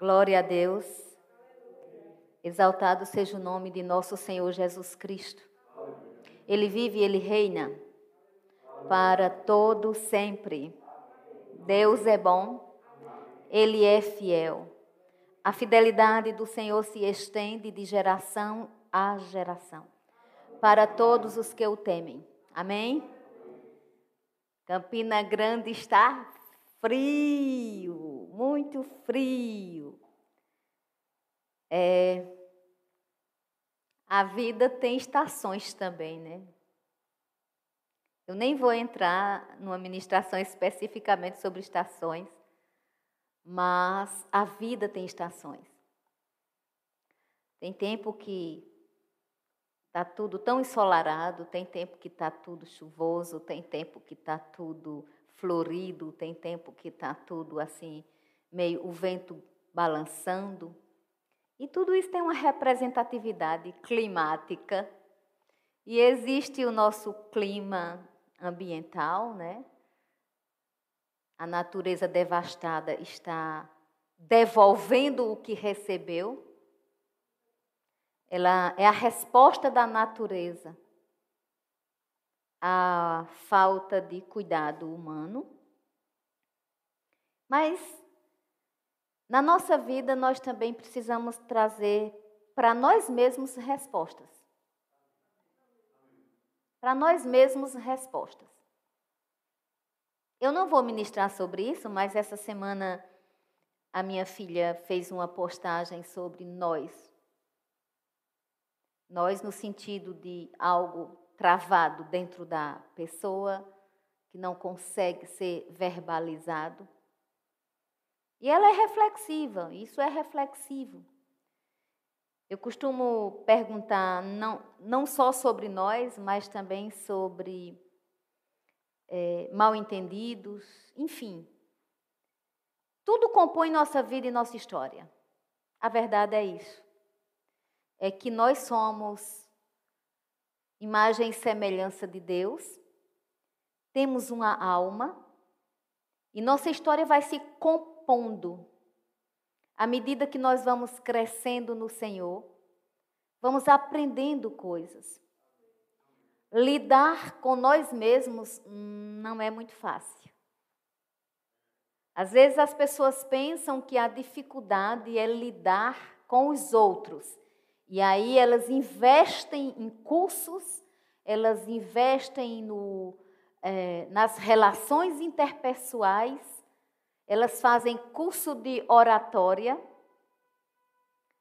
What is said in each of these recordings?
Glória a Deus. Exaltado seja o nome de nosso Senhor Jesus Cristo. Ele vive e ele reina para todo sempre. Deus é bom, ele é fiel. A fidelidade do Senhor se estende de geração a geração para todos os que o temem. Amém? Campina Grande está frio, muito frio. É, a vida tem estações também, né? Eu nem vou entrar numa ministração especificamente sobre estações, mas a vida tem estações. Tem tempo que está tudo tão ensolarado, tem tempo que está tudo chuvoso, tem tempo que está tudo florido, tem tempo que está tudo assim, meio o vento balançando. E tudo isso tem uma representatividade climática. E existe o nosso clima ambiental, né? A natureza devastada está devolvendo o que recebeu. Ela é a resposta da natureza à falta de cuidado humano. Mas na nossa vida nós também precisamos trazer para nós mesmos respostas. Para nós mesmos respostas. Eu não vou ministrar sobre isso, mas essa semana a minha filha fez uma postagem sobre nós nós, no sentido de algo travado dentro da pessoa, que não consegue ser verbalizado. E ela é reflexiva, isso é reflexivo. Eu costumo perguntar não, não só sobre nós, mas também sobre é, mal entendidos, enfim. Tudo compõe nossa vida e nossa história. A verdade é isso é que nós somos imagem e semelhança de Deus, temos uma alma e nossa história vai se compondo à medida que nós vamos crescendo no Senhor, vamos aprendendo coisas. Lidar com nós mesmos não é muito fácil. Às vezes as pessoas pensam que a dificuldade é lidar com os outros. E aí elas investem em cursos, elas investem no, é, nas relações interpessoais, elas fazem curso de oratória.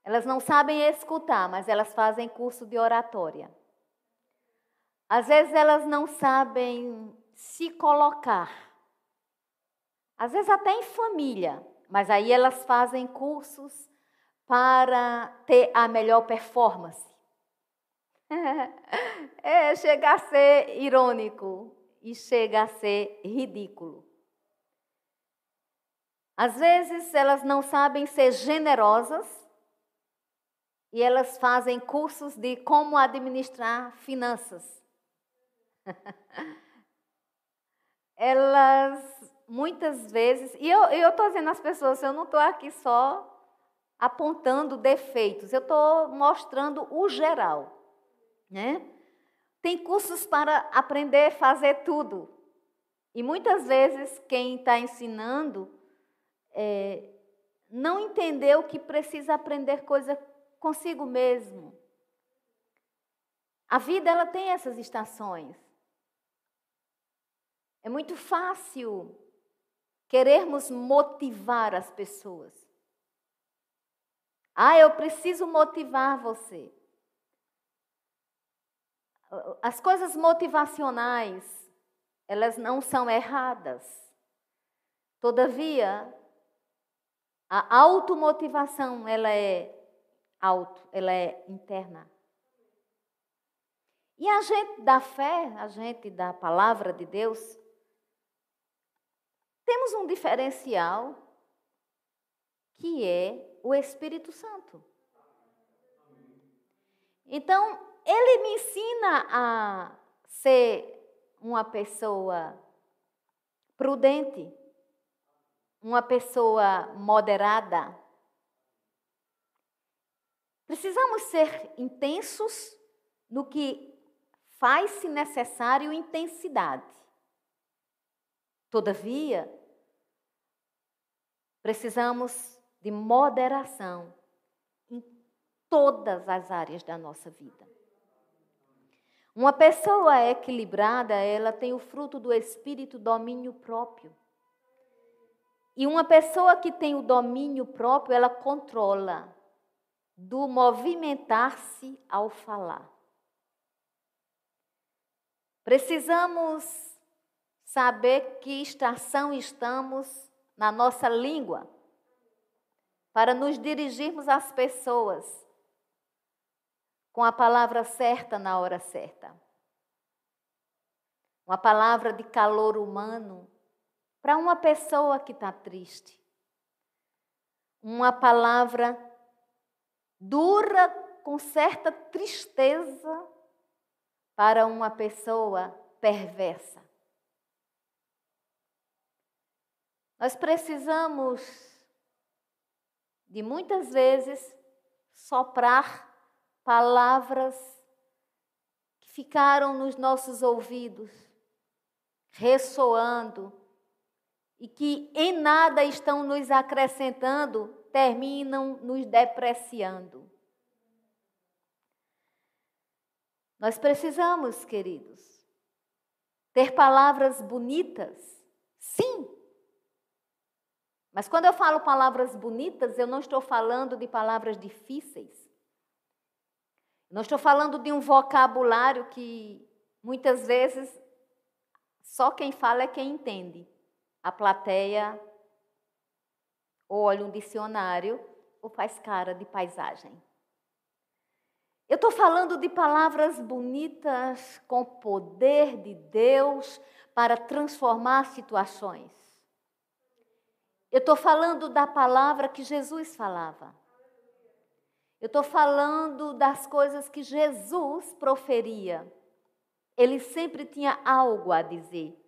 Elas não sabem escutar, mas elas fazem curso de oratória. Às vezes elas não sabem se colocar. Às vezes até em família, mas aí elas fazem cursos para ter a melhor performance. É, chega a ser irônico e chega a ser ridículo. Às vezes elas não sabem ser generosas e elas fazem cursos de como administrar finanças. elas muitas vezes, e eu estou dizendo às pessoas, eu não estou aqui só apontando defeitos, eu estou mostrando o geral. Né? Tem cursos para aprender a fazer tudo. E muitas vezes quem está ensinando é, não entendeu que precisa aprender coisa consigo mesmo. A vida ela tem essas estações. É muito fácil querermos motivar as pessoas. Ah, eu preciso motivar você. As coisas motivacionais, elas não são erradas. Todavia, a automotivação, ela é auto, ela é interna. E a gente da fé, a gente da palavra de Deus, temos um diferencial que é o Espírito Santo. Então, ele me ensina a ser uma pessoa prudente, uma pessoa moderada, Precisamos ser intensos no que faz-se necessário intensidade. Todavia, precisamos de moderação em todas as áreas da nossa vida. Uma pessoa equilibrada, ela tem o fruto do espírito domínio próprio. E uma pessoa que tem o domínio próprio, ela controla do movimentar-se ao falar. Precisamos saber que estação estamos na nossa língua para nos dirigirmos às pessoas com a palavra certa na hora certa. Uma palavra de calor humano para uma pessoa que está triste. Uma palavra dura com certa tristeza para uma pessoa perversa. Nós precisamos de muitas vezes soprar palavras que ficaram nos nossos ouvidos, ressoando, e que em nada estão nos acrescentando, terminam nos depreciando. Nós precisamos, queridos, ter palavras bonitas, sim. Mas quando eu falo palavras bonitas, eu não estou falando de palavras difíceis. Não estou falando de um vocabulário que muitas vezes só quem fala é quem entende. A plateia olha um dicionário ou faz cara de paisagem. Eu estou falando de palavras bonitas com poder de Deus para transformar situações. Eu estou falando da palavra que Jesus falava. Eu estou falando das coisas que Jesus proferia. Ele sempre tinha algo a dizer.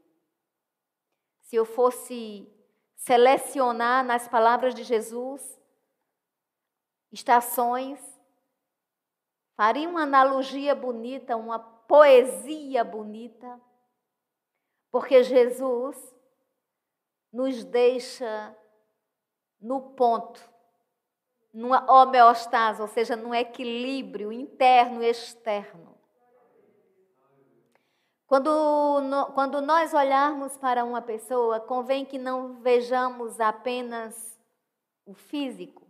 Se eu fosse selecionar nas palavras de Jesus estações, faria uma analogia bonita, uma poesia bonita, porque Jesus nos deixa no ponto numa homeostase, ou seja, num equilíbrio interno e externo. Quando, no, quando nós olharmos para uma pessoa, convém que não vejamos apenas o físico.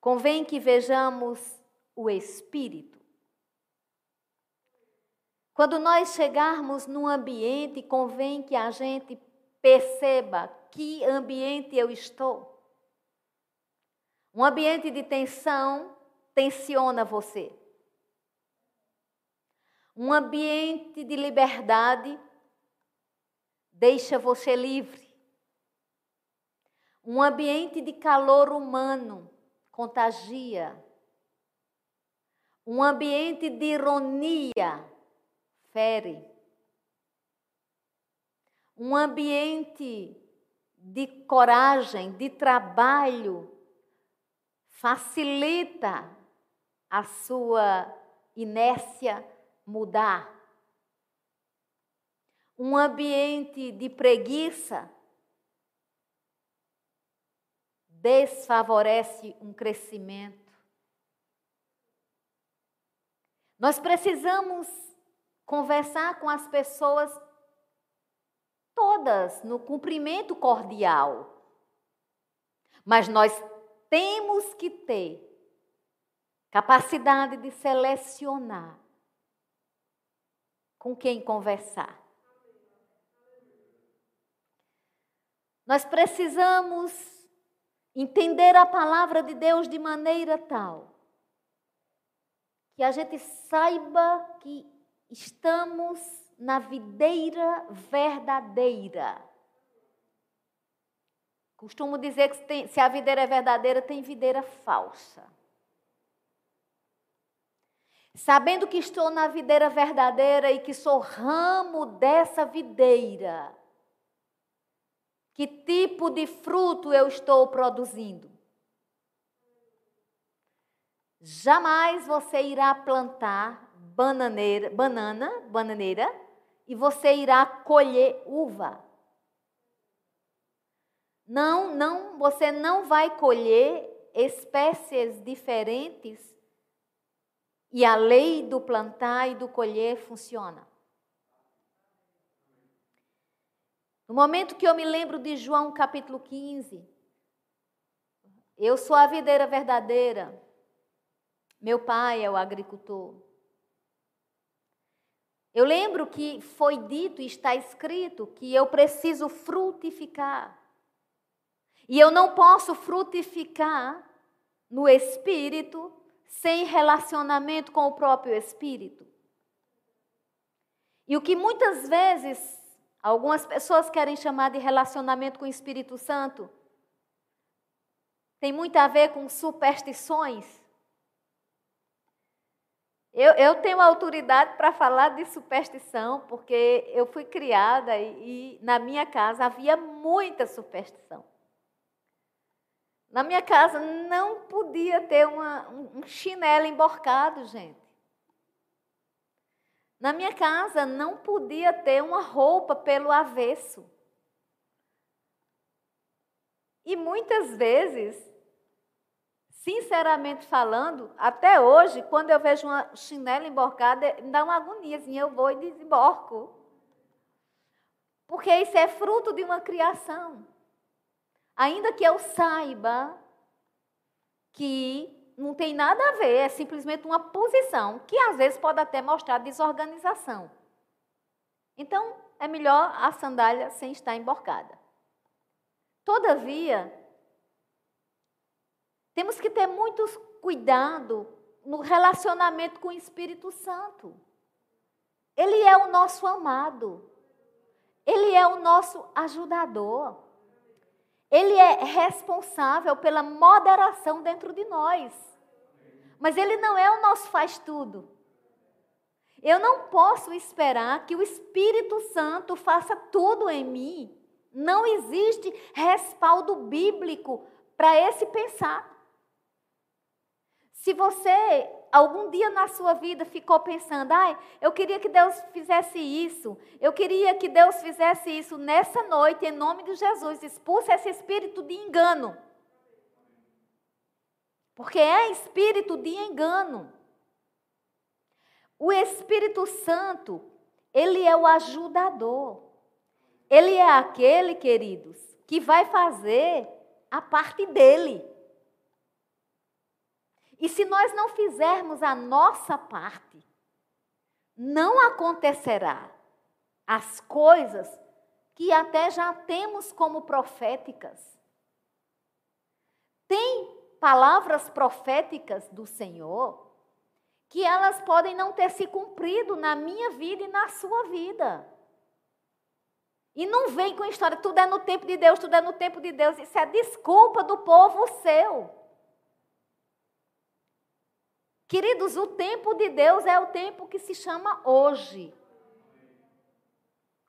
Convém que vejamos o espírito. Quando nós chegarmos num ambiente, convém que a gente perceba que ambiente eu estou. Um ambiente de tensão tensiona você. Um ambiente de liberdade deixa você livre. Um ambiente de calor humano contagia. Um ambiente de ironia fere. Um ambiente de coragem, de trabalho facilita a sua inércia mudar. Um ambiente de preguiça desfavorece um crescimento. Nós precisamos conversar com as pessoas todas no cumprimento cordial. Mas nós temos que ter capacidade de selecionar com quem conversar. Nós precisamos entender a palavra de Deus de maneira tal que a gente saiba que estamos na videira verdadeira. Costumo dizer que se, a videira é verdadeira, tem videira falsa. Sabendo que estou na videira verdadeira e que sou ramo dessa videira, que tipo de fruto eu estou produzindo? Jamais você irá plantar bananeira, banana, bananeira, e você irá colher uva. Não, não, você não vai colher espécies diferentes e a lei do plantar e do colher funciona. No momento que eu me lembro de João capítulo 15, eu sou a videira verdadeira, meu pai é o agricultor. Eu lembro que foi dito e está escrito que eu preciso frutificar. E eu não posso frutificar no espírito sem relacionamento com o próprio espírito. E o que muitas vezes algumas pessoas querem chamar de relacionamento com o Espírito Santo tem muito a ver com superstições. Eu, eu tenho autoridade para falar de superstição, porque eu fui criada e, e na minha casa havia muita superstição. Na minha casa não podia ter uma, um chinelo emborcado, gente. Na minha casa não podia ter uma roupa pelo avesso. E muitas vezes Sinceramente falando, até hoje, quando eu vejo uma chinela emborcada, me dá uma agoniazinha, eu vou e desemborco. Porque isso é fruto de uma criação. Ainda que eu saiba que não tem nada a ver, é simplesmente uma posição, que às vezes pode até mostrar desorganização. Então, é melhor a sandália sem estar emborcada. Todavia, temos que ter muito cuidado no relacionamento com o Espírito Santo. Ele é o nosso amado. Ele é o nosso ajudador. Ele é responsável pela moderação dentro de nós. Mas ele não é o nosso faz tudo. Eu não posso esperar que o Espírito Santo faça tudo em mim. Não existe respaldo bíblico para esse pensar. Se você algum dia na sua vida ficou pensando, ai, eu queria que Deus fizesse isso, eu queria que Deus fizesse isso nessa noite, em nome de Jesus, expulsa esse espírito de engano. Porque é espírito de engano. O Espírito Santo, ele é o ajudador. Ele é aquele, queridos, que vai fazer a parte dele. E se nós não fizermos a nossa parte, não acontecerá as coisas que até já temos como proféticas. Tem palavras proféticas do Senhor que elas podem não ter se cumprido na minha vida e na sua vida. E não vem com história, tudo é no tempo de Deus, tudo é no tempo de Deus. Isso é desculpa do povo seu. Queridos, o tempo de Deus é o tempo que se chama hoje.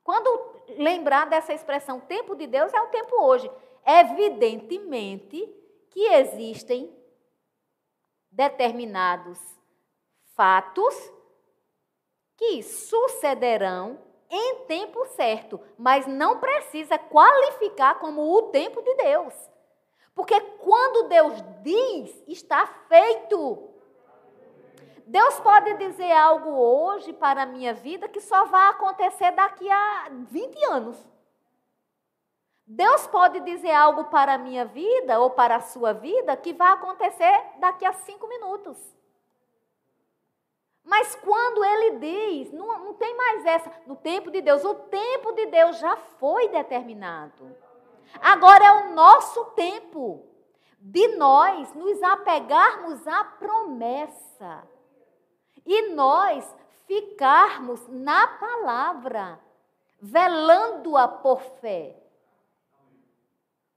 Quando lembrar dessa expressão tempo de Deus, é o tempo hoje. Evidentemente que existem determinados fatos que sucederão em tempo certo, mas não precisa qualificar como o tempo de Deus. Porque quando Deus diz, está feito. Deus pode dizer algo hoje para a minha vida que só vai acontecer daqui a 20 anos. Deus pode dizer algo para a minha vida ou para a sua vida que vai acontecer daqui a cinco minutos. Mas quando ele diz, não, não tem mais essa, no tempo de Deus, o tempo de Deus já foi determinado. Agora é o nosso tempo de nós nos apegarmos à promessa e nós ficarmos na palavra, velando-a por fé,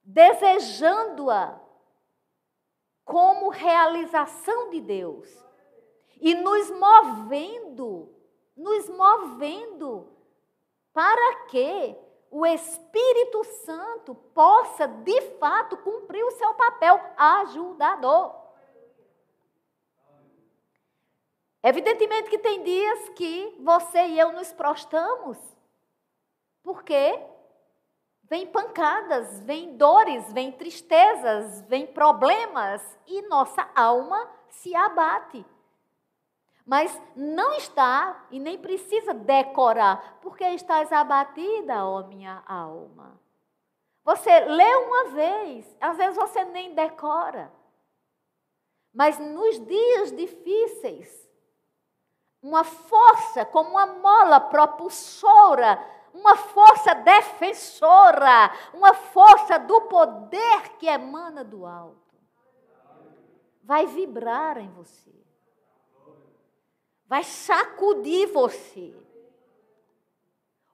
desejando-a como realização de Deus e nos movendo, nos movendo para que o Espírito Santo possa de fato cumprir o seu papel ajudador. Evidentemente que tem dias que você e eu nos prostamos. Por quê? Vem pancadas, vem dores, vem tristezas, vem problemas e nossa alma se abate. Mas não está e nem precisa decorar, porque estás abatida, ó minha alma. Você lê uma vez, às vezes você nem decora. Mas nos dias difíceis, uma força como uma mola propulsora uma força defensora, uma força do poder que emana do alto. Vai vibrar em você. Vai sacudir você.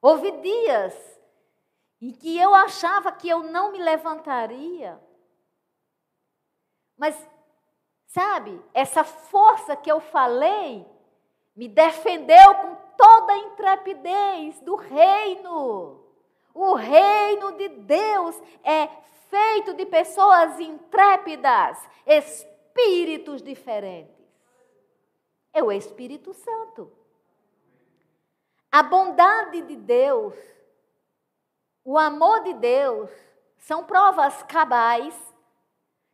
Houve dias em que eu achava que eu não me levantaria. Mas, sabe, essa força que eu falei me defendeu com toda a intrepidez do reino. O reino de Deus é feito de pessoas intrépidas, espíritos diferentes. É o Espírito Santo. A bondade de Deus, o amor de Deus, são provas cabais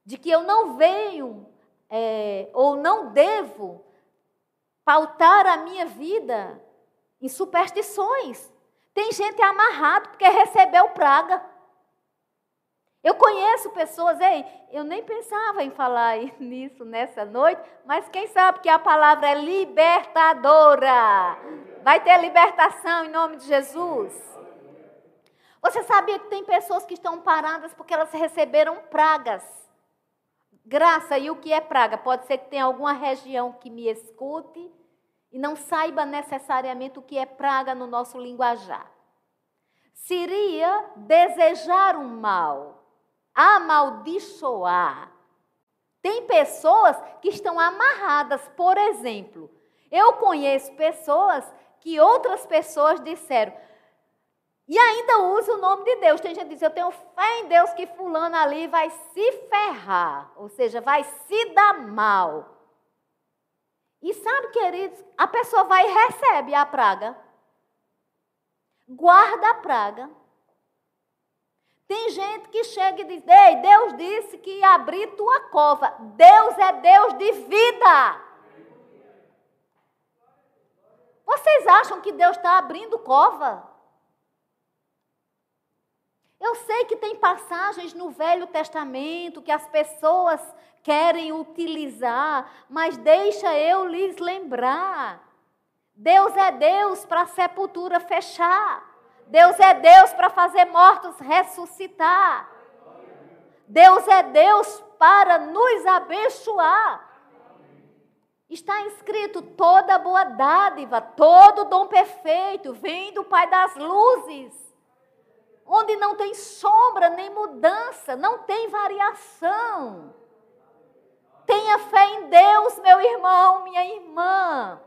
de que eu não venho é, ou não devo pautar a minha vida em superstições. Tem gente amarrado porque recebeu praga. Eu conheço pessoas, ei, eu nem pensava em falar nisso nessa noite, mas quem sabe que a palavra é libertadora. Vai ter libertação em nome de Jesus. Você sabia que tem pessoas que estão paradas porque elas receberam pragas? Graça, e o que é praga? Pode ser que tenha alguma região que me escute e não saiba necessariamente o que é praga no nosso linguajar. Seria desejar um mal, amaldiçoar. Tem pessoas que estão amarradas, por exemplo. Eu conheço pessoas que outras pessoas disseram, e ainda usa o nome de Deus. Tem gente que diz: Eu tenho fé em Deus que Fulano ali vai se ferrar, ou seja, vai se dar mal. E sabe, queridos, a pessoa vai e recebe a praga. Guarda a praga. Tem gente que chega e diz: Ei, Deus disse que ia abrir tua cova. Deus é Deus de vida. Vocês acham que Deus está abrindo cova? Eu sei que tem passagens no Velho Testamento que as pessoas querem utilizar, mas deixa eu lhes lembrar. Deus é Deus para a sepultura fechar. Deus é Deus para fazer mortos ressuscitar. Deus é Deus para nos abençoar. Está escrito toda boa dádiva, todo dom perfeito vem do Pai das luzes, onde não tem sombra nem mudança, não tem variação. Tenha fé em Deus, meu irmão, minha irmã.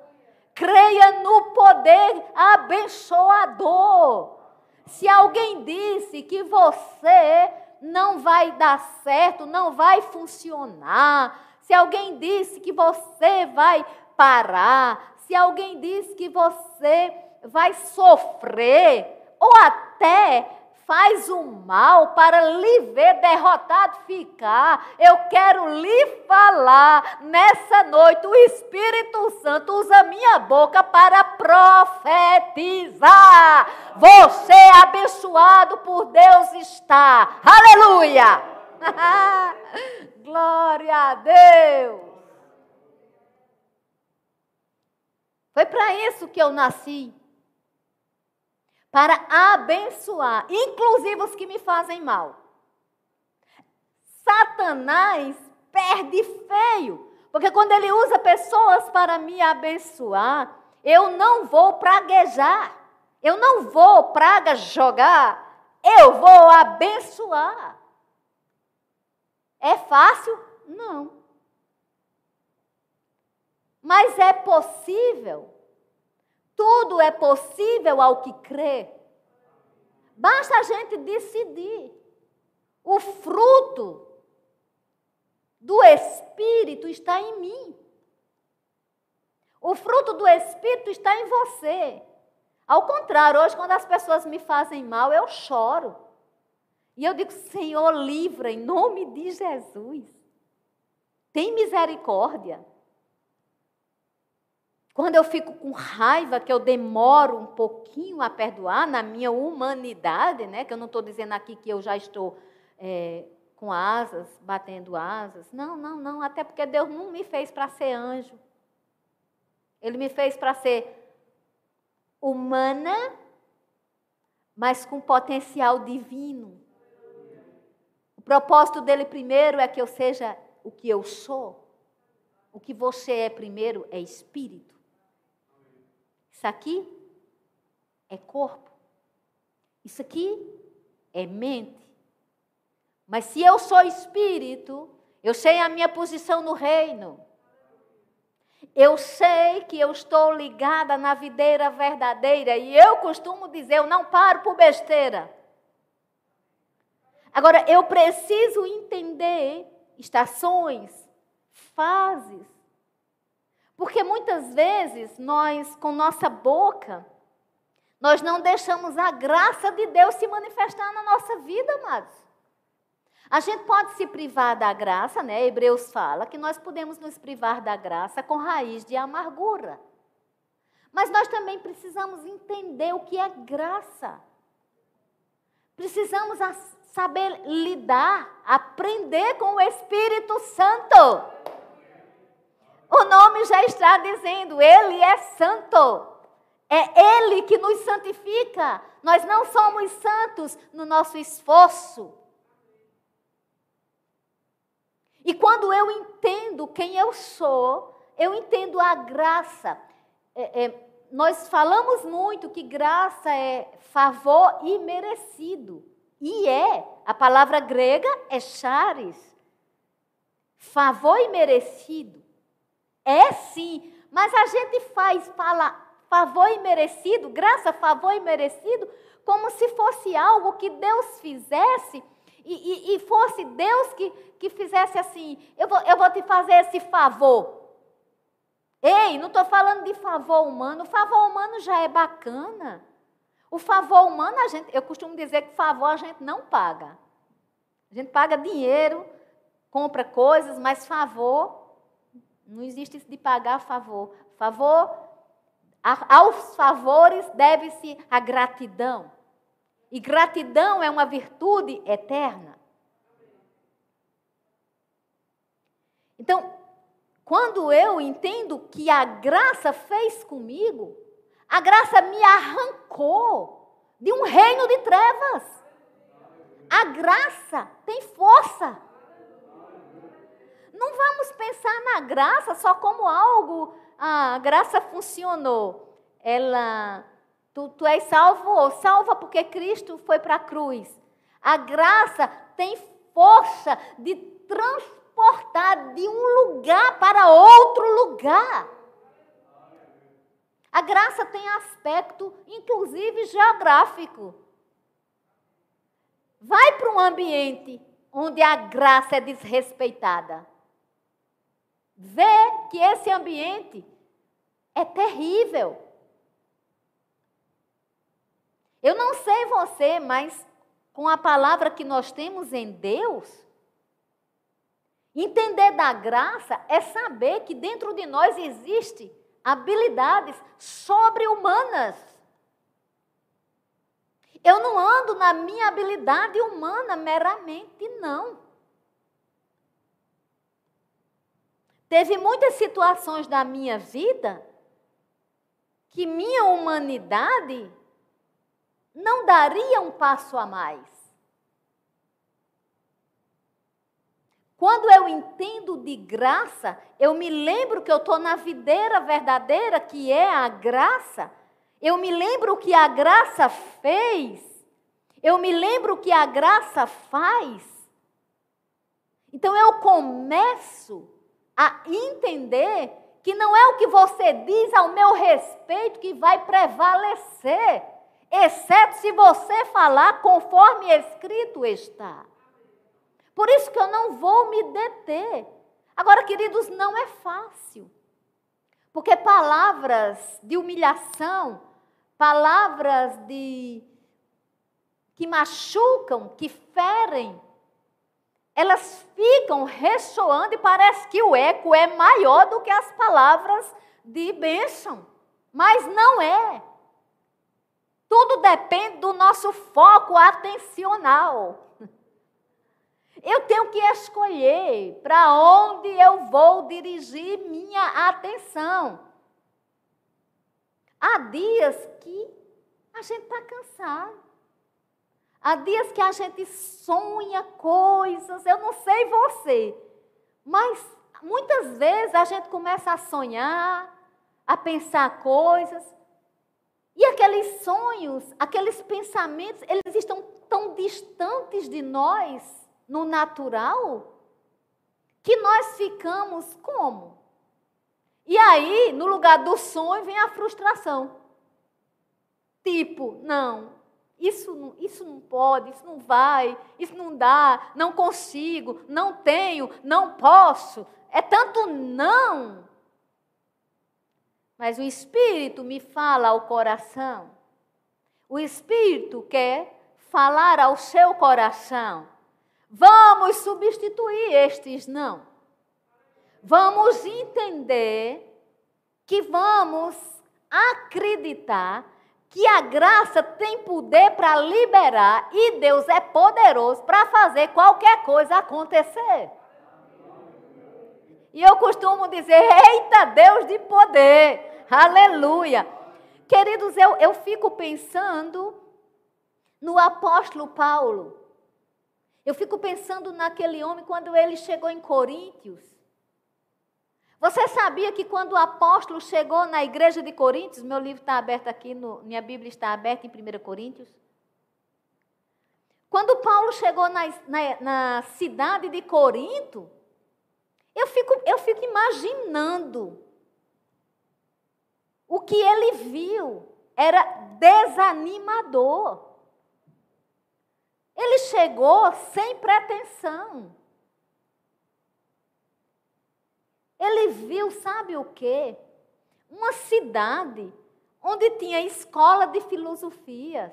Creia no poder abençoador. Se alguém disse que você não vai dar certo, não vai funcionar, se alguém disse que você vai parar, se alguém disse que você vai sofrer, ou até faz o mal para lhe ver derrotado ficar. Eu quero lhe falar nessa noite. O Espírito Santo usa minha boca para profetizar. Você abençoado por Deus está. Aleluia! Glória a Deus! Foi para isso que eu nasci para abençoar, inclusive os que me fazem mal. Satanás perde feio, porque quando ele usa pessoas para me abençoar, eu não vou praguejar, eu não vou praga jogar, eu vou abençoar. É fácil? Não. Mas é possível tudo é possível ao que crê. Basta a gente decidir. O fruto do Espírito está em mim. O fruto do Espírito está em você. Ao contrário, hoje, quando as pessoas me fazem mal, eu choro. E eu digo, Senhor, livra em nome de Jesus. Tem misericórdia. Quando eu fico com raiva, que eu demoro um pouquinho a perdoar na minha humanidade, né? Que eu não estou dizendo aqui que eu já estou é, com asas, batendo asas. Não, não, não. Até porque Deus não me fez para ser anjo. Ele me fez para ser humana, mas com potencial divino. O propósito dele primeiro é que eu seja o que eu sou. O que você é primeiro é espírito. Isso aqui é corpo. Isso aqui é mente. Mas se eu sou espírito, eu sei a minha posição no reino. Eu sei que eu estou ligada na videira verdadeira e eu costumo dizer, eu não paro por besteira. Agora, eu preciso entender estações, fases. Porque muitas vezes nós, com nossa boca, nós não deixamos a graça de Deus se manifestar na nossa vida, amados. A gente pode se privar da graça, né? Hebreus fala que nós podemos nos privar da graça com raiz de amargura. Mas nós também precisamos entender o que é graça. Precisamos saber lidar, aprender com o Espírito Santo. O nome já está dizendo, Ele é santo. É Ele que nos santifica. Nós não somos santos no nosso esforço. E quando eu entendo quem eu sou, eu entendo a graça. É, é, nós falamos muito que graça é favor imerecido. E é. A palavra grega é charis. Favor imerecido. É sim. Mas a gente faz, fala favor imerecido, graça, favor imerecido, como se fosse algo que Deus fizesse e, e, e fosse Deus que, que fizesse assim: eu vou, eu vou te fazer esse favor. Ei, não estou falando de favor humano, o favor humano já é bacana. O favor humano, a gente, eu costumo dizer que favor a gente não paga. A gente paga dinheiro, compra coisas, mas favor, não existe isso de pagar favor. Favor, aos favores deve-se a gratidão. E gratidão é uma virtude eterna. Então, quando eu entendo que a graça fez comigo, a graça me arrancou de um reino de trevas. A graça tem força. Não vamos pensar na graça só como algo, ah, a graça funcionou. Ela Tu, tu és salvo, salva porque Cristo foi para a cruz. A graça tem força de transportar de um lugar para outro lugar. A graça tem aspecto, inclusive geográfico. Vai para um ambiente onde a graça é desrespeitada. Vê que esse ambiente é terrível. Eu não sei você, mas com a palavra que nós temos em Deus, entender da graça é saber que dentro de nós existe habilidades sobre-humanas. Eu não ando na minha habilidade humana meramente, não. Teve muitas situações da minha vida que minha humanidade não daria um passo a mais. Quando eu entendo de graça, eu me lembro que eu estou na videira verdadeira, que é a graça. Eu me lembro o que a graça fez. Eu me lembro o que a graça faz. Então eu começo a entender que não é o que você diz ao meu respeito que vai prevalecer exceto se você falar conforme escrito está. Por isso que eu não vou me deter. Agora, queridos, não é fácil. Porque palavras de humilhação, palavras de que machucam, que ferem, elas ficam ressoando e parece que o eco é maior do que as palavras de bênção. Mas não é. Tudo depende do nosso foco atencional. Eu tenho que escolher para onde eu vou dirigir minha atenção. Há dias que a gente está cansado. Há dias que a gente sonha coisas, eu não sei você, mas muitas vezes a gente começa a sonhar, a pensar coisas, e aqueles sonhos, aqueles pensamentos, eles estão tão distantes de nós, no natural, que nós ficamos como? E aí, no lugar do sonho, vem a frustração. Tipo, não, isso, isso não pode, isso não vai, isso não dá, não consigo, não tenho, não posso. É tanto não. Mas o Espírito me fala ao coração. O Espírito quer falar ao seu coração. Vamos substituir estes não. Vamos entender que vamos acreditar que a graça tem poder para liberar e Deus é poderoso para fazer qualquer coisa acontecer. E eu costumo dizer: Eita Deus de poder, aleluia. Queridos, eu, eu fico pensando no apóstolo Paulo. Eu fico pensando naquele homem quando ele chegou em Coríntios. Você sabia que quando o apóstolo chegou na igreja de Coríntios, meu livro está aberto aqui, no, minha Bíblia está aberta em 1 Coríntios. Quando Paulo chegou na, na, na cidade de Corinto, eu fico, eu fico imaginando o que ele viu era desanimador. Ele chegou sem pretensão. Ele viu, sabe o quê? Uma cidade onde tinha escola de filosofias.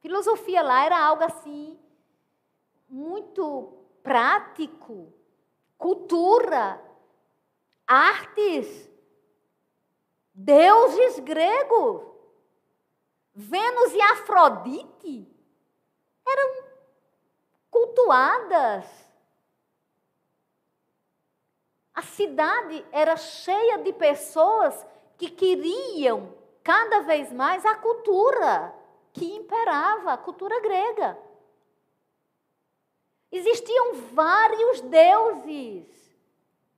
Filosofia lá era algo assim, muito prático, cultura, artes, deuses gregos. Vênus e Afrodite eram cultuadas. A cidade era cheia de pessoas que queriam cada vez mais a cultura que imperava, a cultura grega. Existiam vários deuses.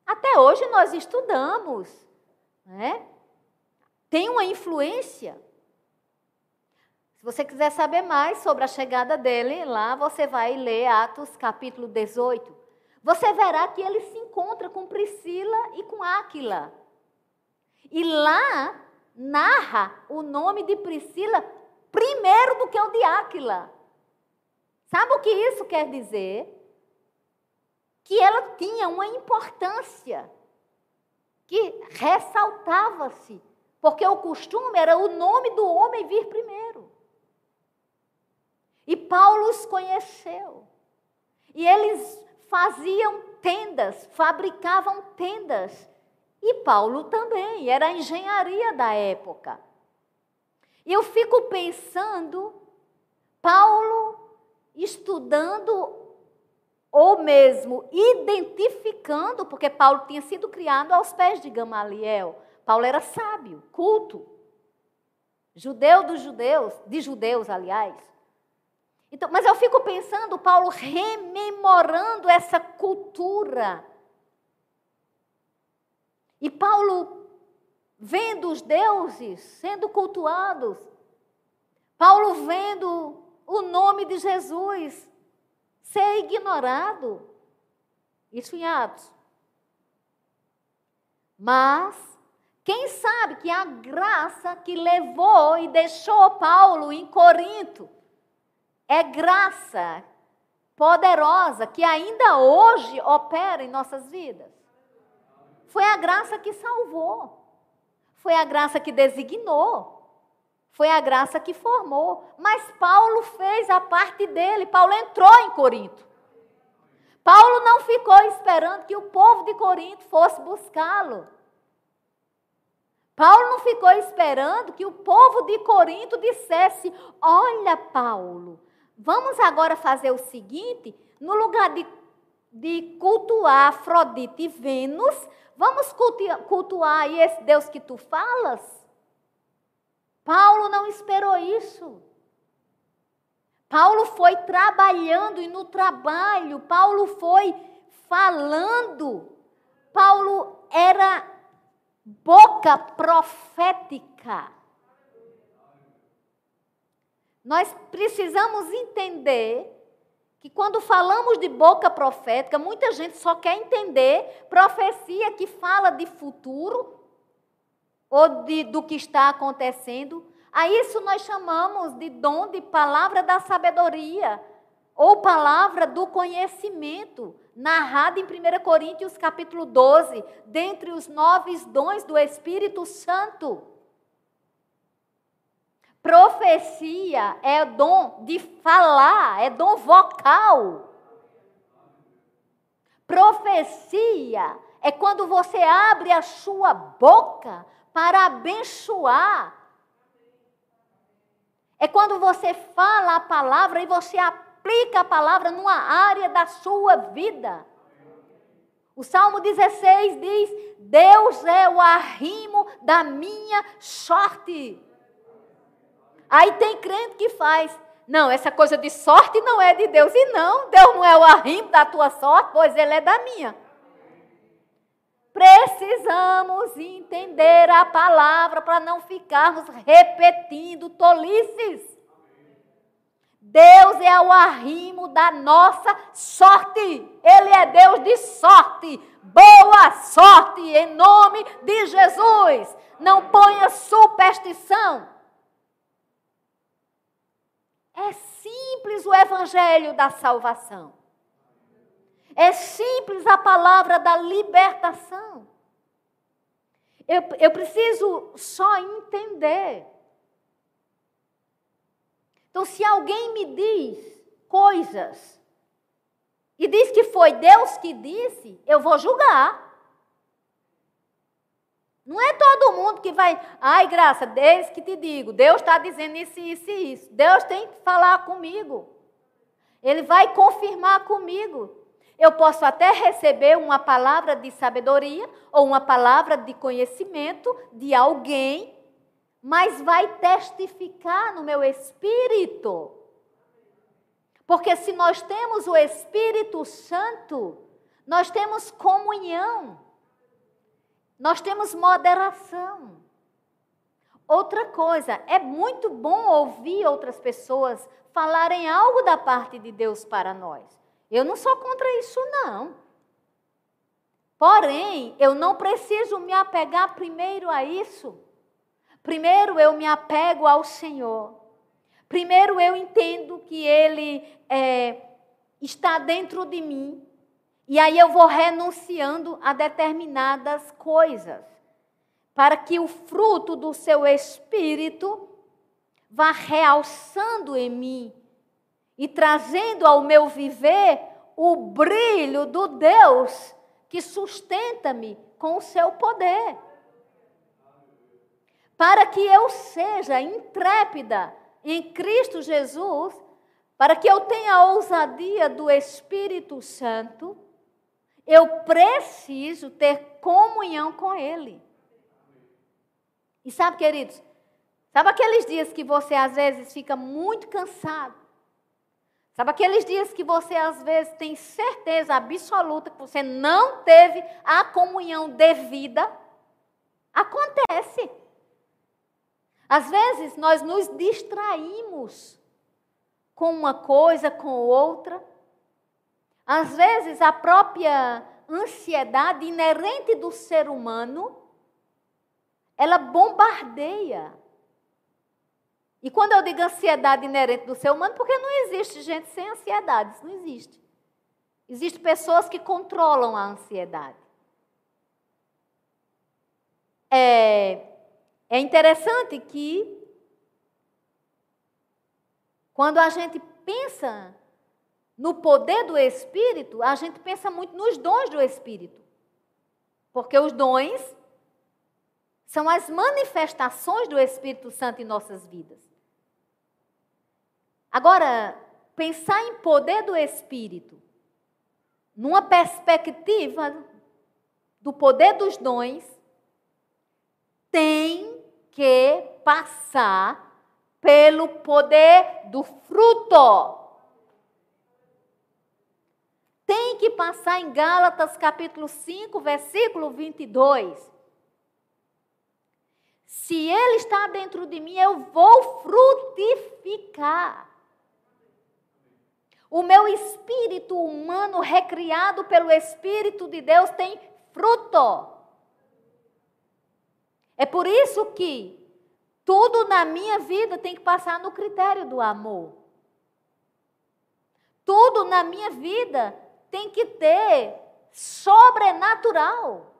Até hoje nós estudamos. Né? Tem uma influência. Se você quiser saber mais sobre a chegada dele, lá você vai ler Atos capítulo 18 você verá que ele se encontra com Priscila e com Áquila. E lá narra o nome de Priscila primeiro do que o de Áquila. Sabe o que isso quer dizer? Que ela tinha uma importância que ressaltava-se, porque o costume era o nome do homem vir primeiro. E Paulo os conheceu. E eles faziam tendas, fabricavam tendas. E Paulo também, era a engenharia da época. E eu fico pensando, Paulo estudando ou mesmo identificando, porque Paulo tinha sido criado aos pés de Gamaliel. Paulo era sábio, culto, judeu dos judeus, de judeus, aliás. Então, mas eu fico pensando, Paulo rememorando essa cultura. E Paulo vendo os deuses sendo cultuados. Paulo vendo o nome de Jesus ser ignorado. Isso em Atos. Mas, quem sabe que a graça que levou e deixou Paulo em Corinto é graça poderosa que ainda hoje opera em nossas vidas. Foi a graça que salvou. Foi a graça que designou. Foi a graça que formou. Mas Paulo fez a parte dele. Paulo entrou em Corinto. Paulo não ficou esperando que o povo de Corinto fosse buscá-lo. Paulo não ficou esperando que o povo de Corinto dissesse: Olha, Paulo, vamos agora fazer o seguinte: no lugar de, de cultuar Afrodite e Vênus, vamos cultuar, cultuar esse Deus que tu falas? Paulo não esperou isso. Paulo foi trabalhando e no trabalho, Paulo foi falando. Paulo era boca profética. Nós precisamos entender que quando falamos de boca profética, muita gente só quer entender profecia que fala de futuro ou de, do que está acontecendo. A isso nós chamamos de dom de palavra da sabedoria ou palavra do conhecimento, narrada em 1 Coríntios capítulo 12, dentre os nove dons do Espírito Santo. Profecia é dom de falar, é dom vocal. Profecia é quando você abre a sua boca para abençoar. É quando você fala a palavra e você aplica a palavra numa área da sua vida. O Salmo 16 diz: Deus é o arrimo da minha sorte. Aí tem crente que faz. Não, essa coisa de sorte não é de Deus. E não, Deus não é o arrimo da tua sorte, pois ele é da minha. Precisamos entender a palavra para não ficarmos repetindo tolices. Deus é o arrimo da nossa sorte. Ele é Deus de sorte. Boa sorte em nome de Jesus. Não ponha superstição. É simples o evangelho da salvação. É simples a palavra da libertação. Eu, eu preciso só entender então, se alguém me diz coisas e diz que foi Deus que disse, eu vou julgar. Não é todo mundo que vai, ai, graça, desde que te digo, Deus está dizendo isso, isso e isso. Deus tem que falar comigo. Ele vai confirmar comigo. Eu posso até receber uma palavra de sabedoria ou uma palavra de conhecimento de alguém mas vai testificar no meu espírito. Porque se nós temos o Espírito Santo, nós temos comunhão, nós temos moderação. Outra coisa, é muito bom ouvir outras pessoas falarem algo da parte de Deus para nós. Eu não sou contra isso, não. Porém, eu não preciso me apegar primeiro a isso. Primeiro eu me apego ao Senhor. Primeiro eu entendo que Ele é, está dentro de mim. E aí eu vou renunciando a determinadas coisas. Para que o fruto do seu espírito vá realçando em mim e trazendo ao meu viver o brilho do Deus que sustenta-me com o seu poder para que eu seja intrépida em Cristo Jesus, para que eu tenha a ousadia do Espírito Santo, eu preciso ter comunhão com Ele. E sabe, queridos, sabe aqueles dias que você às vezes fica muito cansado? Sabe aqueles dias que você às vezes tem certeza absoluta que você não teve a comunhão devida? Acontece. Às vezes nós nos distraímos com uma coisa, com outra. Às vezes a própria ansiedade inerente do ser humano, ela bombardeia. E quando eu digo ansiedade inerente do ser humano, porque não existe gente sem ansiedade, isso não existe. Existem pessoas que controlam a ansiedade. É, É interessante que quando a gente pensa no poder do Espírito, a gente pensa muito nos dons do Espírito. Porque os dons são as manifestações do Espírito Santo em nossas vidas. Agora, pensar em poder do Espírito, numa perspectiva do poder dos dons, tem que passar pelo poder do fruto. Tem que passar em Gálatas capítulo 5, versículo 22. Se ele está dentro de mim, eu vou frutificar. O meu espírito humano, recriado pelo Espírito de Deus, tem fruto. É por isso que tudo na minha vida tem que passar no critério do amor. Tudo na minha vida tem que ter sobrenatural.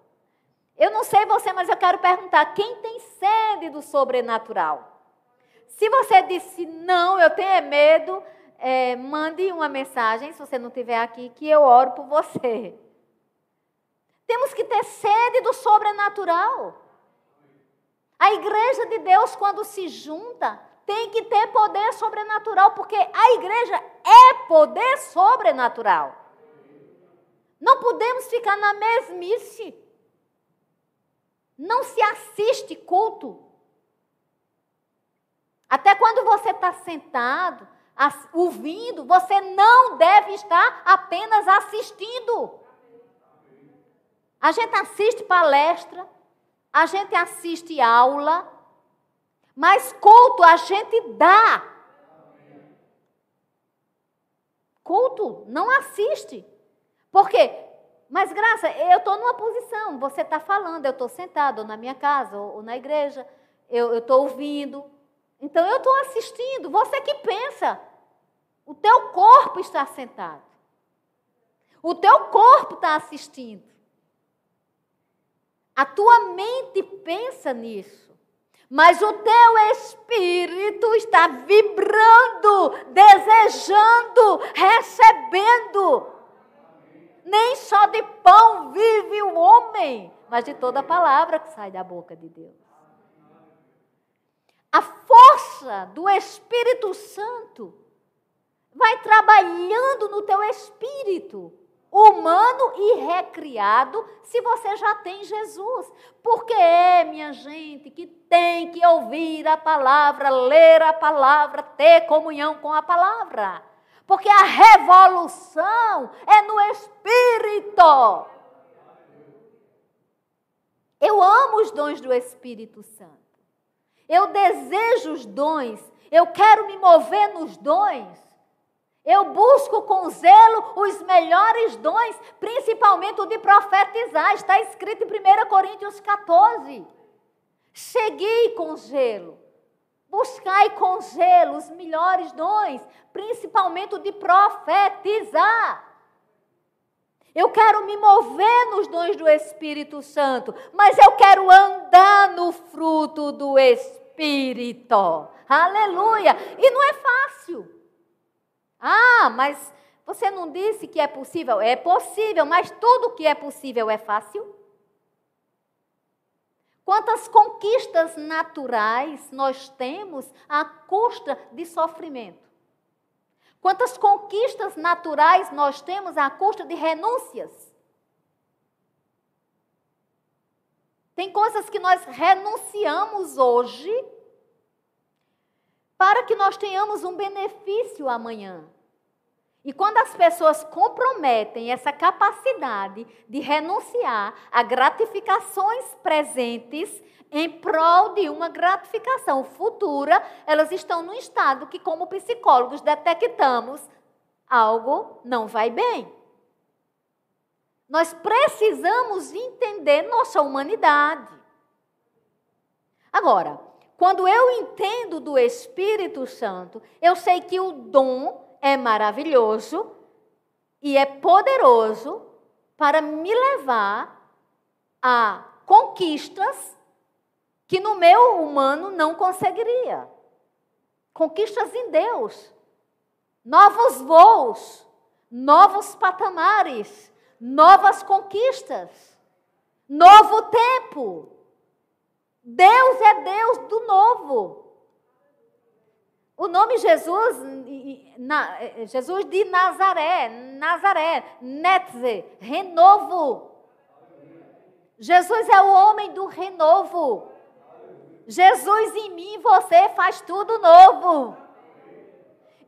Eu não sei você, mas eu quero perguntar: quem tem sede do sobrenatural? Se você disse não, eu tenho medo, é, mande uma mensagem, se você não estiver aqui, que eu oro por você. Temos que ter sede do sobrenatural. A igreja de Deus, quando se junta, tem que ter poder sobrenatural, porque a igreja é poder sobrenatural. Não podemos ficar na mesmice. Não se assiste culto. Até quando você está sentado, ouvindo, você não deve estar apenas assistindo. A gente assiste palestra, a gente assiste aula, mas culto a gente dá. Culto não assiste. Por quê? Mas, Graça, eu estou numa posição, você está falando, eu estou sentado ou na minha casa ou, ou na igreja, eu estou ouvindo. Então, eu estou assistindo, você que pensa. O teu corpo está sentado. O teu corpo está assistindo. A tua mente pensa nisso. Mas o teu espírito está vibrando, desejando, recebendo. Nem só de pão vive o homem, mas de toda palavra que sai da boca de Deus. A força do Espírito Santo vai trabalhando no teu espírito humano e recriado, se você já tem Jesus. Porque é, minha gente, que tem que ouvir a palavra, ler a palavra, ter comunhão com a palavra. Porque a revolução é no espírito. Eu amo os dons do Espírito Santo. Eu desejo os dons. Eu quero me mover nos dons. Eu busco com zelo os melhores dons, principalmente o de profetizar. Está escrito em 1 Coríntios 14. Segui com zelo. Buscai com zelo os melhores dons, principalmente o de profetizar. Eu quero me mover nos dons do Espírito Santo, mas eu quero andar no fruto do Espírito. Aleluia! E não é fácil. Ah, mas você não disse que é possível? É possível, mas tudo que é possível é fácil? Quantas conquistas naturais nós temos à custa de sofrimento? Quantas conquistas naturais nós temos à custa de renúncias? Tem coisas que nós renunciamos hoje para que nós tenhamos um benefício amanhã. E quando as pessoas comprometem essa capacidade de renunciar a gratificações presentes em prol de uma gratificação futura, elas estão num estado que, como psicólogos, detectamos algo não vai bem. Nós precisamos entender nossa humanidade. Agora, quando eu entendo do Espírito Santo, eu sei que o dom é maravilhoso e é poderoso para me levar a conquistas que no meu humano não conseguiria. Conquistas em Deus, novos voos, novos patamares, novas conquistas, novo tempo. Deus é Deus do novo. O nome Jesus, é, Jesus de Nazaré, Nazaré, Netze, renovo. Jesus é o homem do renovo. Jesus em mim, você faz tudo novo.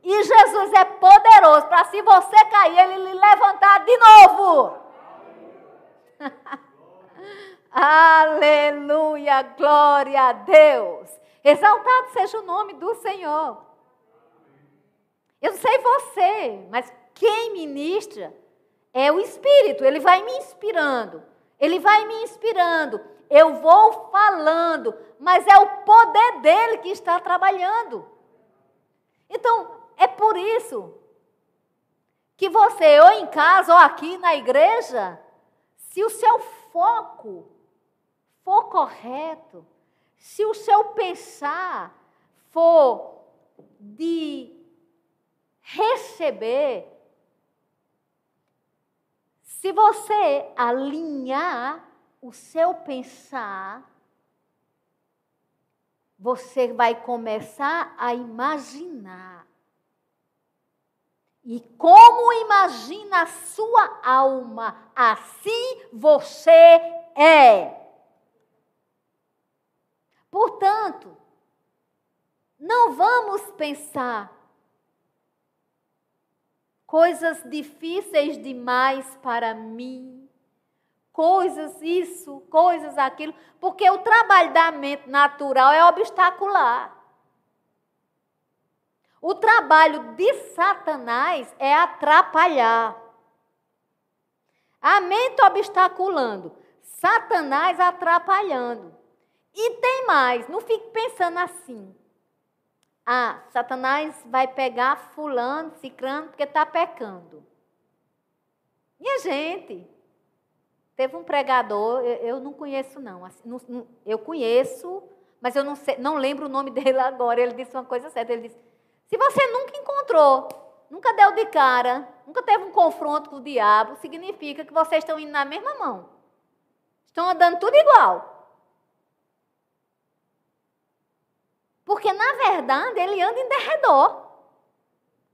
E Jesus é poderoso para se você cair, ele lhe levantar de novo. Aleluia, glória a Deus. Exaltado seja o nome do Senhor. Eu não sei você, mas quem ministra é o Espírito. Ele vai me inspirando. Ele vai me inspirando. Eu vou falando, mas é o poder dele que está trabalhando. Então, é por isso que você, ou em casa, ou aqui na igreja, se o seu foco for correto, se o seu pensar for de receber, se você alinhar o seu pensar, você vai começar a imaginar. E como imagina a sua alma, assim você é. Portanto, não vamos pensar coisas difíceis demais para mim, coisas isso, coisas aquilo, porque o trabalho da mente natural é obstacular. O trabalho de Satanás é atrapalhar. A mente obstaculando, Satanás atrapalhando. E tem mais, não fique pensando assim. Ah, Satanás vai pegar fulano, ciclano, porque está pecando. Minha gente, teve um pregador, eu, eu não conheço não, assim, não, eu conheço, mas eu não, sei, não lembro o nome dele agora. Ele disse uma coisa certa, ele disse, se você nunca encontrou, nunca deu de cara, nunca teve um confronto com o diabo, significa que vocês estão indo na mesma mão. Estão andando tudo igual. Porque, na verdade, ele anda em derredor.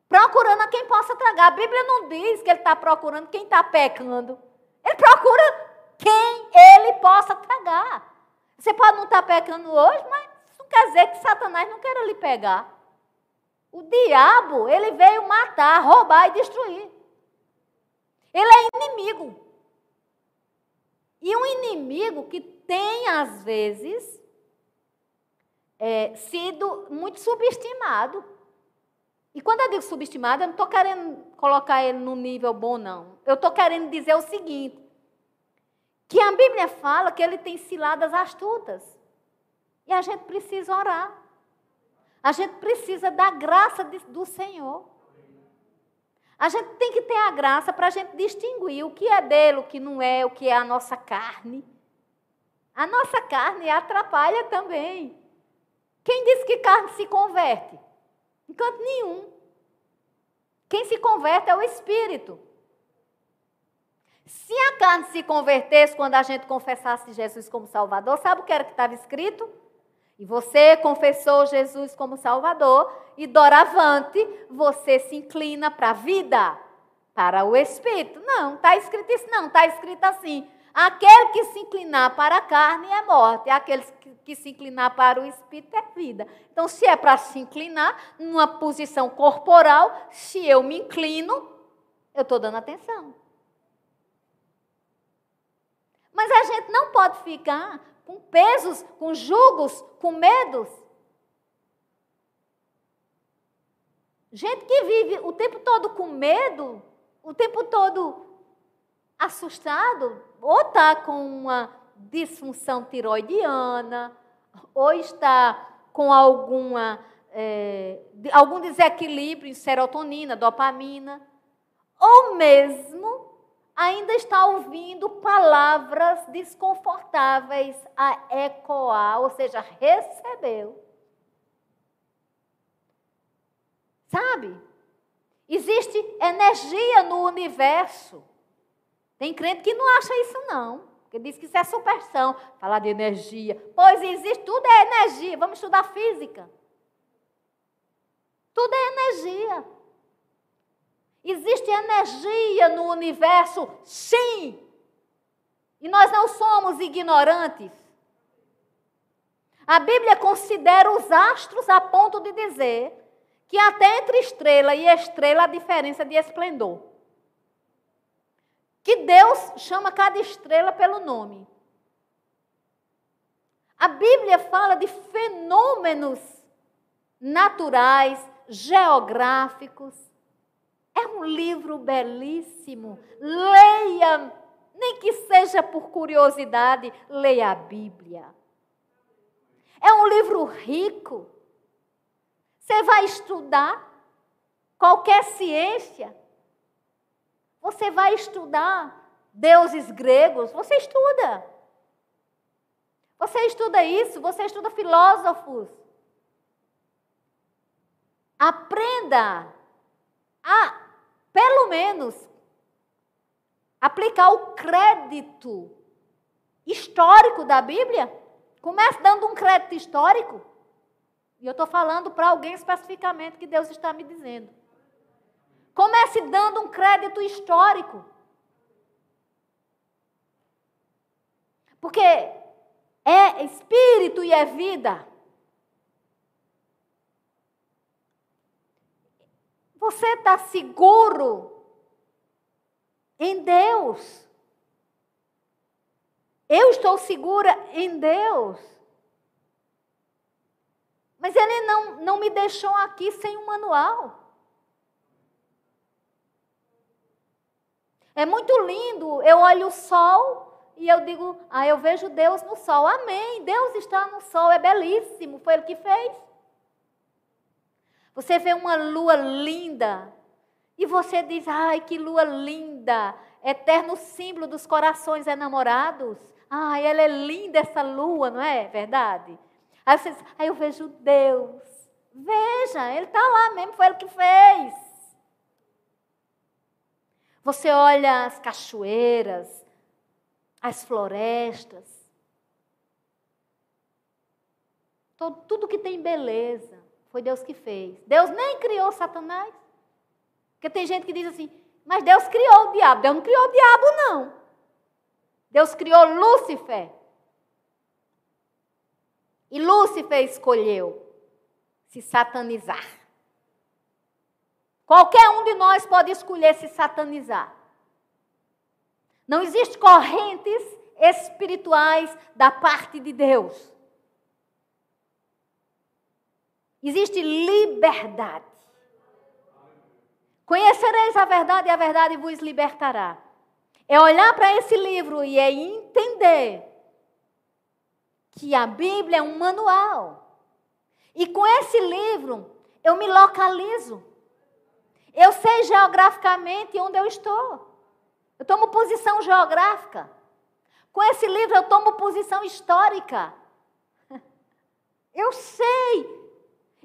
Procurando a quem possa tragar. A Bíblia não diz que ele está procurando quem está pecando. Ele procura quem ele possa tragar. Você pode não estar tá pecando hoje, mas isso não quer dizer que Satanás não queira lhe pegar. O diabo, ele veio matar, roubar e destruir. Ele é inimigo. E um inimigo que tem, às vezes, é, sido muito subestimado. E quando eu digo subestimado, eu não estou querendo colocar ele num nível bom, não. Eu estou querendo dizer o seguinte: que a Bíblia fala que ele tem ciladas astutas. E a gente precisa orar. A gente precisa da graça de, do Senhor. A gente tem que ter a graça para a gente distinguir o que é dele, o que não é, o que é a nossa carne. A nossa carne atrapalha também. Quem disse que carne se converte? Em canto nenhum. Quem se converte é o Espírito. Se a carne se convertesse quando a gente confessasse Jesus como Salvador, sabe o que era que estava escrito? E você confessou Jesus como Salvador, e doravante você se inclina para a vida, para o Espírito. Não, está escrito isso, não, está escrito assim. Aquele que se inclinar para a carne é morte, aquele que se inclinar para o espírito é vida. Então, se é para se inclinar numa posição corporal, se eu me inclino, eu estou dando atenção. Mas a gente não pode ficar com pesos, com jugos, com medos. Gente que vive o tempo todo com medo, o tempo todo assustado, ou está com uma disfunção tiroidiana, ou está com alguma, é, algum desequilíbrio em serotonina, dopamina, ou mesmo ainda está ouvindo palavras desconfortáveis a ecoar, ou seja, recebeu. Sabe? Existe energia no universo. Tem crente que não acha isso, não. Porque diz que isso é superstição. Falar de energia. Pois existe, tudo é energia. Vamos estudar física. Tudo é energia. Existe energia no universo, sim. E nós não somos ignorantes. A Bíblia considera os astros a ponto de dizer que até entre estrela e estrela há diferença de esplendor. Que Deus chama cada estrela pelo nome. A Bíblia fala de fenômenos naturais, geográficos. É um livro belíssimo. Leia, nem que seja por curiosidade, leia a Bíblia. É um livro rico. Você vai estudar qualquer ciência. Você vai estudar deuses gregos. Você estuda. Você estuda isso, você estuda filósofos. Aprenda a, pelo menos, aplicar o crédito histórico da Bíblia. Comece dando um crédito histórico. E eu estou falando para alguém especificamente que Deus está me dizendo. Comece dando um crédito histórico. Porque é espírito e é vida. Você está seguro em Deus. Eu estou segura em Deus. Mas ele não, não me deixou aqui sem um manual. É muito lindo. Eu olho o sol e eu digo, ah, eu vejo Deus no sol. Amém. Deus está no sol, é belíssimo. Foi Ele que fez. Você vê uma lua linda e você diz, ai, que lua linda. Eterno símbolo dos corações enamorados. Ai, ela é linda essa lua, não é verdade? Aí, você diz, aí eu vejo Deus. Veja, Ele está lá mesmo, foi Ele que fez. Você olha as cachoeiras, as florestas, tudo que tem beleza, foi Deus que fez. Deus nem criou Satanás. Porque tem gente que diz assim, mas Deus criou o diabo. Deus não criou o diabo, não. Deus criou Lúcifer. E Lúcifer escolheu se satanizar. Qualquer um de nós pode escolher se satanizar. Não existem correntes espirituais da parte de Deus. Existe liberdade. Conhecereis a verdade e a verdade vos libertará. É olhar para esse livro e é entender que a Bíblia é um manual. E com esse livro, eu me localizo. Eu sei geograficamente onde eu estou. Eu tomo posição geográfica. Com esse livro, eu tomo posição histórica. Eu sei.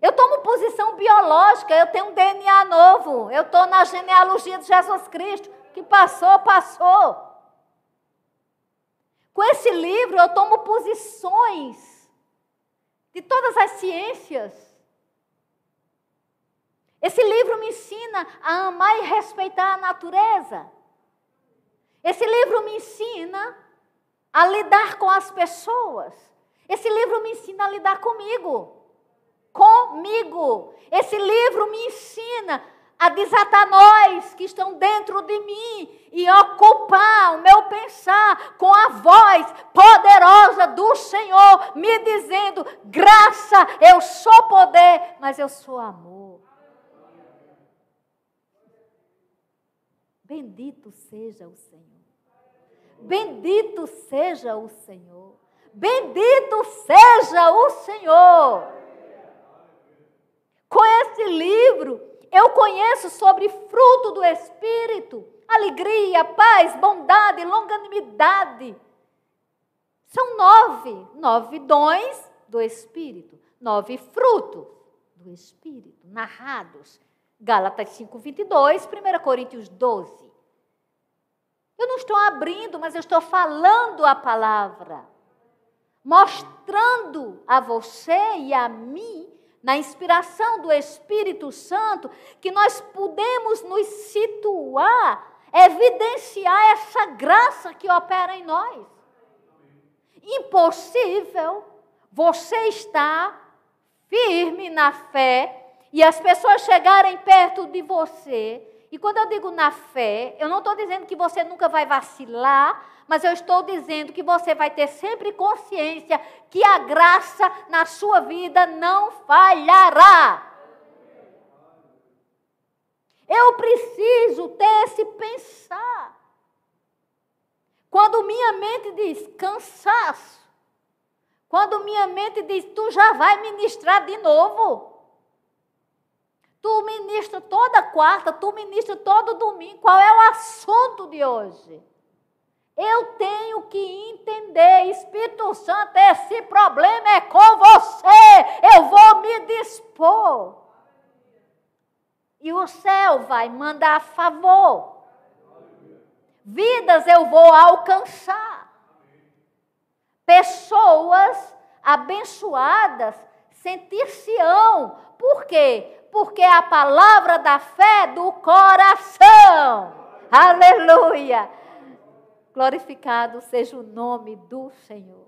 Eu tomo posição biológica. Eu tenho um DNA novo. Eu estou na genealogia de Jesus Cristo. Que passou, passou. Com esse livro eu tomo posições de todas as ciências. Esse livro me ensina a amar e respeitar a natureza. Esse livro me ensina a lidar com as pessoas. Esse livro me ensina a lidar comigo. Comigo. Esse livro me ensina a desatar nós que estão dentro de mim e ocupar o meu pensar com a voz poderosa do Senhor, me dizendo: graça, eu sou poder, mas eu sou amor. Bendito seja o Senhor. Bendito seja o Senhor. Bendito seja o Senhor. Com esse livro, eu conheço sobre fruto do Espírito, alegria, paz, bondade, longanimidade. São nove, nove dons do Espírito, nove frutos do Espírito, narrados. Gálatas 5, 22, 1 Coríntios 12. Eu não estou abrindo, mas eu estou falando a palavra, mostrando a você e a mim, na inspiração do Espírito Santo, que nós podemos nos situar, evidenciar essa graça que opera em nós. Impossível você estar firme na fé e as pessoas chegarem perto de você e quando eu digo na fé, eu não estou dizendo que você nunca vai vacilar, mas eu estou dizendo que você vai ter sempre consciência que a graça na sua vida não falhará. Eu preciso ter esse pensar. Quando minha mente diz cansaço, quando minha mente diz tu já vai ministrar de novo, Tu ministra toda quarta, tu ministra todo domingo. Qual é o assunto de hoje? Eu tenho que entender, Espírito Santo, esse problema é com você. Eu vou me dispor. E o céu vai mandar a favor. Vidas eu vou alcançar. Pessoas abençoadas sentir-se-ão. Por quê? porque é a palavra da fé do coração. Aleluia! Glorificado seja o nome do Senhor.